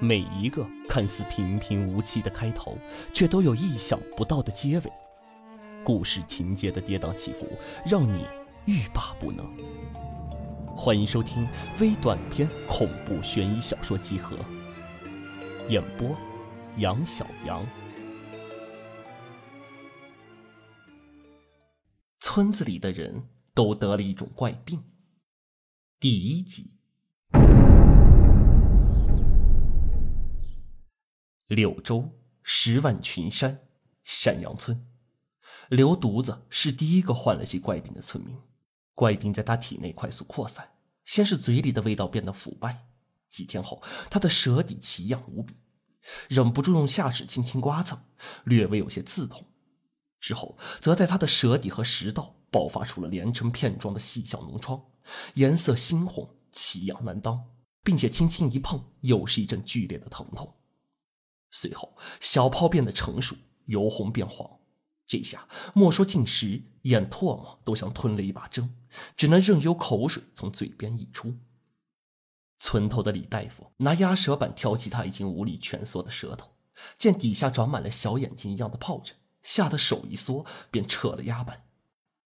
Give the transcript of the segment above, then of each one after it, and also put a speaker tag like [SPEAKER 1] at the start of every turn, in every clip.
[SPEAKER 1] 每一个看似平平无奇的开头，却都有意想不到的结尾。故事情节的跌宕起伏，让你欲罢不能。欢迎收听微短篇恐怖悬疑小说集合，演播：杨小杨。村子里的人都得了一种怪病。第一集。柳州十万群山山阳村，刘犊子是第一个患了这怪病的村民。怪病在他体内快速扩散，先是嘴里的味道变得腐败，几天后，他的舌底奇痒无比，忍不住用下齿轻轻刮蹭，略微有些刺痛。之后，则在他的舌底和食道爆发出了连成片状的细小脓疮，颜色猩红，奇痒难当，并且轻轻一碰，又是一阵剧烈的疼痛。随后，小泡变得成熟，由红变黄。这下莫说进食，咽唾沫都像吞了一把针，只能任由口水从嘴边溢出。村头的李大夫拿压舌板挑起他已经无力蜷缩的舌头，见底下长满了小眼睛一样的疱疹，吓得手一缩，便撤了压板。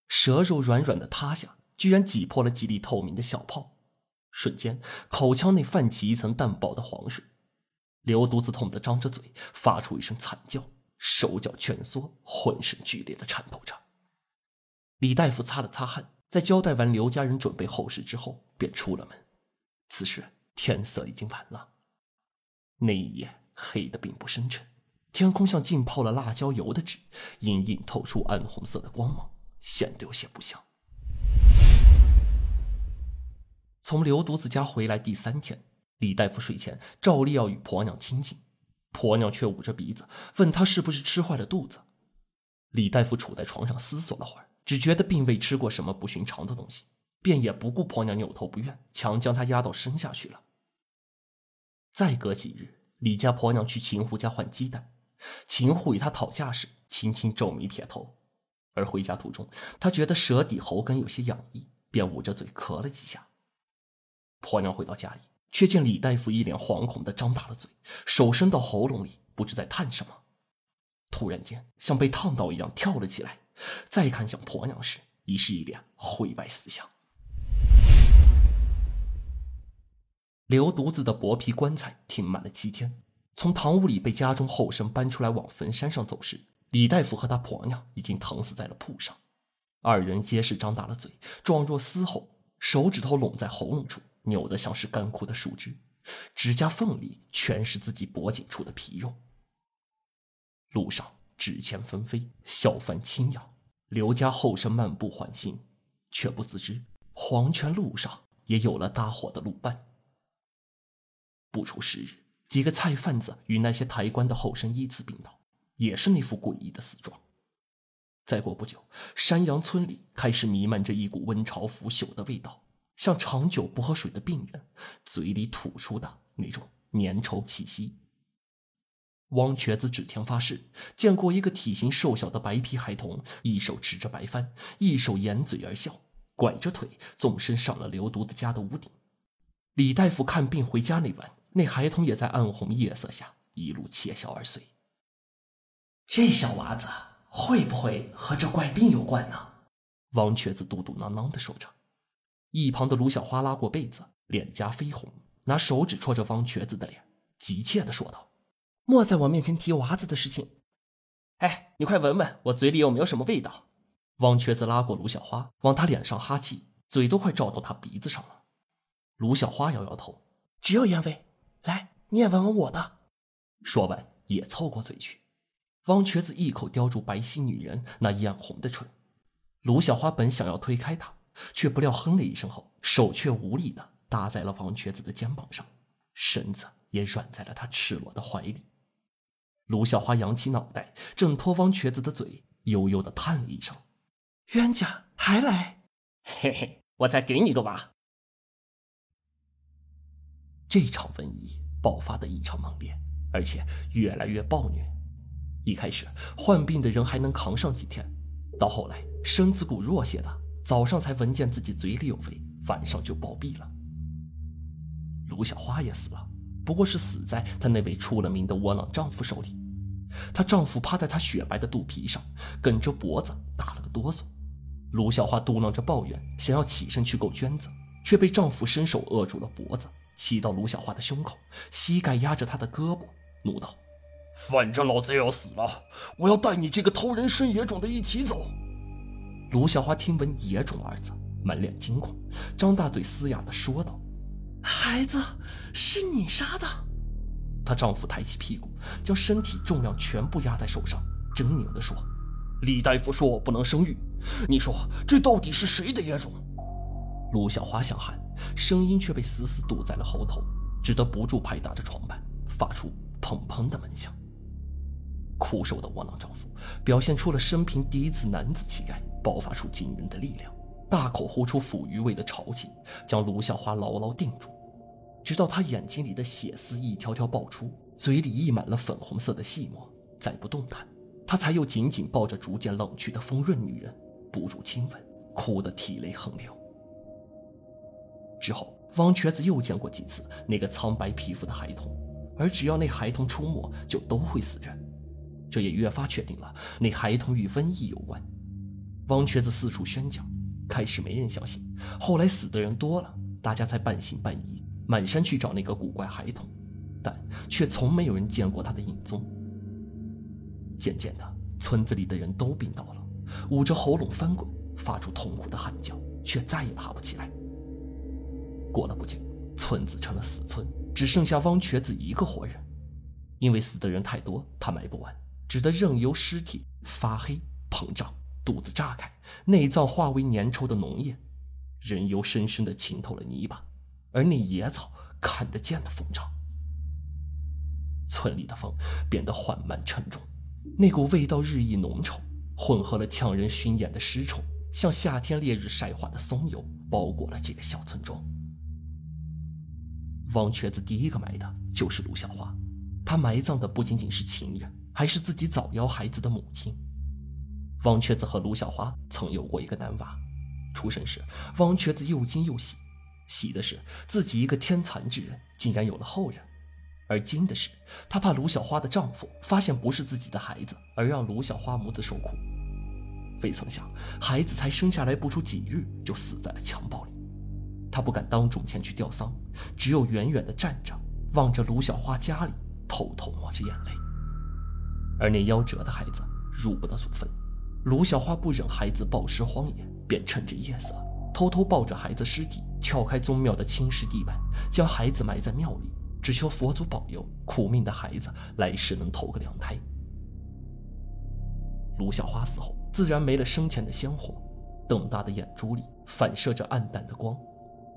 [SPEAKER 1] 舌肉软软的塌下，居然挤破了几粒透明的小泡，瞬间口腔内泛起一层淡薄的黄水。刘犊子痛得张着嘴，发出一声惨叫，手脚蜷缩，浑身剧烈的颤抖着。李大夫擦了擦汗，在交代完刘家人准备后事之后，便出了门。此时天色已经晚了，那一夜黑的并不深沉，天空像浸泡了辣椒油的纸，隐隐透出暗红色的光芒，显得有些不祥。从刘犊子家回来第三天。李大夫睡前照例要与婆娘亲近，婆娘却捂着鼻子问他是不是吃坏了肚子。李大夫杵在床上思索了会儿，只觉得并未吃过什么不寻常的东西，便也不顾婆娘扭头不愿，强将她压到身下去了。再隔几日，李家婆娘去秦户家换鸡蛋，秦户与她讨价时，轻轻皱眉撇头。而回家途中，他觉得舌底喉根有些痒意，便捂着嘴咳了几下。婆娘回到家里。却见李大夫一脸惶恐的张大了嘴，手伸到喉咙里，不知在叹什么。突然间，像被烫到一样跳了起来。再看向婆娘时，已是一脸灰白死相。刘犊子的薄皮棺材停满了七天，从堂屋里被家中后生搬出来往坟山上走时，李大夫和他婆娘已经疼死在了铺上。二人皆是张大了嘴，状若嘶吼，手指头拢在喉咙处。扭得像是干枯的树枝，指甲缝里全是自己脖颈处的皮肉。路上纸钱纷飞，小贩轻扬，刘家后生漫步缓行，却不自知黄泉路上也有了搭伙的路伴。不出十日，几个菜贩子与那些抬棺的后生依次病倒，也是那副诡异的死状。再过不久，山阳村里开始弥漫着一股温潮腐朽的味道。像长久不喝水的病人嘴里吐出的那种粘稠气息。汪瘸子指天发誓，见过一个体型瘦小的白皮孩童，一手持着白帆，一手掩嘴而笑，拐着腿纵身上了刘犊子家的屋顶。李大夫看病回家那晚，那孩童也在暗红夜色下一路窃笑而碎。
[SPEAKER 2] 这小娃子会不会和这怪病有关呢？
[SPEAKER 1] 汪瘸子嘟嘟囔囔的说着。一旁的卢小花拉过被子，脸颊绯红，拿手指戳着方瘸子的脸，急切的说道：“莫在我面前提娃子的事情。哎，你快闻闻我嘴里有没有什么味道。”汪瘸子拉过卢小花，往他脸上哈气，嘴都快照到他鼻子上了。卢小花摇摇头：“只有烟味。来，你也闻闻我的。”说完也凑过嘴去。汪瘸子一口叼住白皙女人那艳红的唇。卢小花本想要推开他。却不料哼了一声后，手却无力的搭在了王瘸子的肩膀上，身子也软在了他赤裸的怀里。卢小花扬起脑袋，挣脱王瘸子的嘴，悠悠的叹了一声：“冤家还来，嘿嘿，我再给你个娃。”这场瘟疫爆发的异常猛烈，而且越来越暴虐。一开始患病的人还能扛上几天，到后来身子骨弱些的。早上才闻见自己嘴里有味，晚上就暴毙了。卢小花也死了，不过是死在她那位出了名的窝囊丈夫手里。她丈夫趴在她雪白的肚皮上，梗着脖子打了个哆嗦。卢小花嘟囔着抱怨，想要起身去够娟子，却被丈夫伸手扼住了脖子，骑到卢小花的胸口，膝盖压着她的胳膊，怒道：“
[SPEAKER 3] 反正老子也要死了，我要带你这个偷人生野种的一起走。”
[SPEAKER 1] 卢小花听闻“野种”二字，满脸惊恐，张大嘴嘶哑地说道：“
[SPEAKER 2] 孩子是你杀的？”
[SPEAKER 1] 她丈夫抬起屁股，将身体重量全部压在手上，狰狞地说：“
[SPEAKER 3] 李大夫说我不能生育，你说这到底是谁的野种？”
[SPEAKER 1] 卢小花想喊，声音却被死死堵在了喉头，只得不住拍打着床板，发出砰砰的闷响。枯瘦的窝囊丈夫表现出了生平第一次男子气概。爆发出惊人的力量，大口呼出腐鱼味的潮气，将卢小花牢牢定住，直到她眼睛里的血丝一条条爆出，嘴里溢满了粉红色的细沫，再不动弹，他才又紧紧抱着逐渐冷去的丰润女人，步入亲吻，哭得涕泪横流。之后，汪瘸子又见过几次那个苍白皮肤的孩童，而只要那孩童出没，就都会死人，这也越发确定了那孩童与瘟疫有关。汪瘸子四处宣讲，开始没人相信，后来死的人多了，大家才半信半疑，满山去找那个古怪孩童，但却从没有人见过他的影踪。渐渐的，村子里的人都病倒了，捂着喉咙翻滚，发出痛苦的喊叫，却再也爬不起来。过了不久，村子成了死村，只剩下汪瘸子一个活人，因为死的人太多，他埋不完，只得任由尸体发黑膨胀。肚子炸开，内脏化为粘稠的脓液，人油深深的浸透了泥巴，而那野草看得见的疯长。村里的风变得缓慢沉重，那股味道日益浓稠，混合了呛人熏眼的尸臭，像夏天烈日晒化的松油，包裹了这个小村庄。王瘸子第一个埋的就是卢小花，他埋葬的不仅仅是情人，还是自己早夭孩子的母亲。汪瘸子和卢小花曾有过一个男娃，出生时，汪瘸子又惊又喜，喜的是自己一个天残之人竟然有了后人，而惊的是他怕卢小花的丈夫发现不是自己的孩子，而让卢小花母子受苦。未曾想，孩子才生下来不出几日就死在了襁褓里，他不敢当众前去吊丧，只有远远地站着，望着卢小花家里，偷偷抹着眼泪。而那夭折的孩子入不得祖坟。卢小花不忍孩子暴尸荒野，便趁着夜色，偷偷抱着孩子尸体，撬开宗庙的青石地板，将孩子埋在庙里，只求佛祖保佑苦命的孩子来世能投个良胎。卢小花死后，自然没了生前的鲜活，瞪大的眼珠里反射着暗淡的光，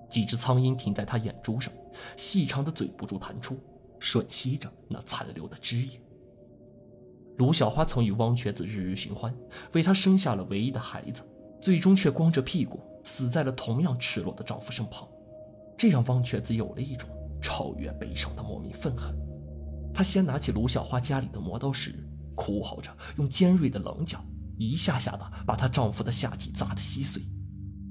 [SPEAKER 1] 几只苍蝇停在她眼珠上，细长的嘴不住弹出，吮吸着那残留的汁液。卢小花曾与汪瘸子日日寻欢，为他生下了唯一的孩子，最终却光着屁股死在了同样赤裸的丈夫身旁，这让汪瘸子有了一种超越悲伤的莫名愤恨。他先拿起卢小花家里的磨刀石，哭嚎着用尖锐的棱角一下下的把她丈夫的下体砸得稀碎，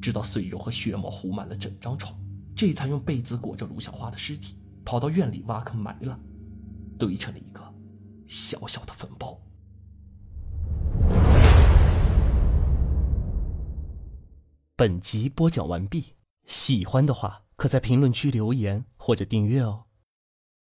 [SPEAKER 1] 直到碎肉和血沫糊满了整张床，这才用被子裹着卢小花的尸体，跑到院里挖坑埋了，堆成了一个。小小的坟包。本集播讲完毕，喜欢的话可在评论区留言或者订阅哦。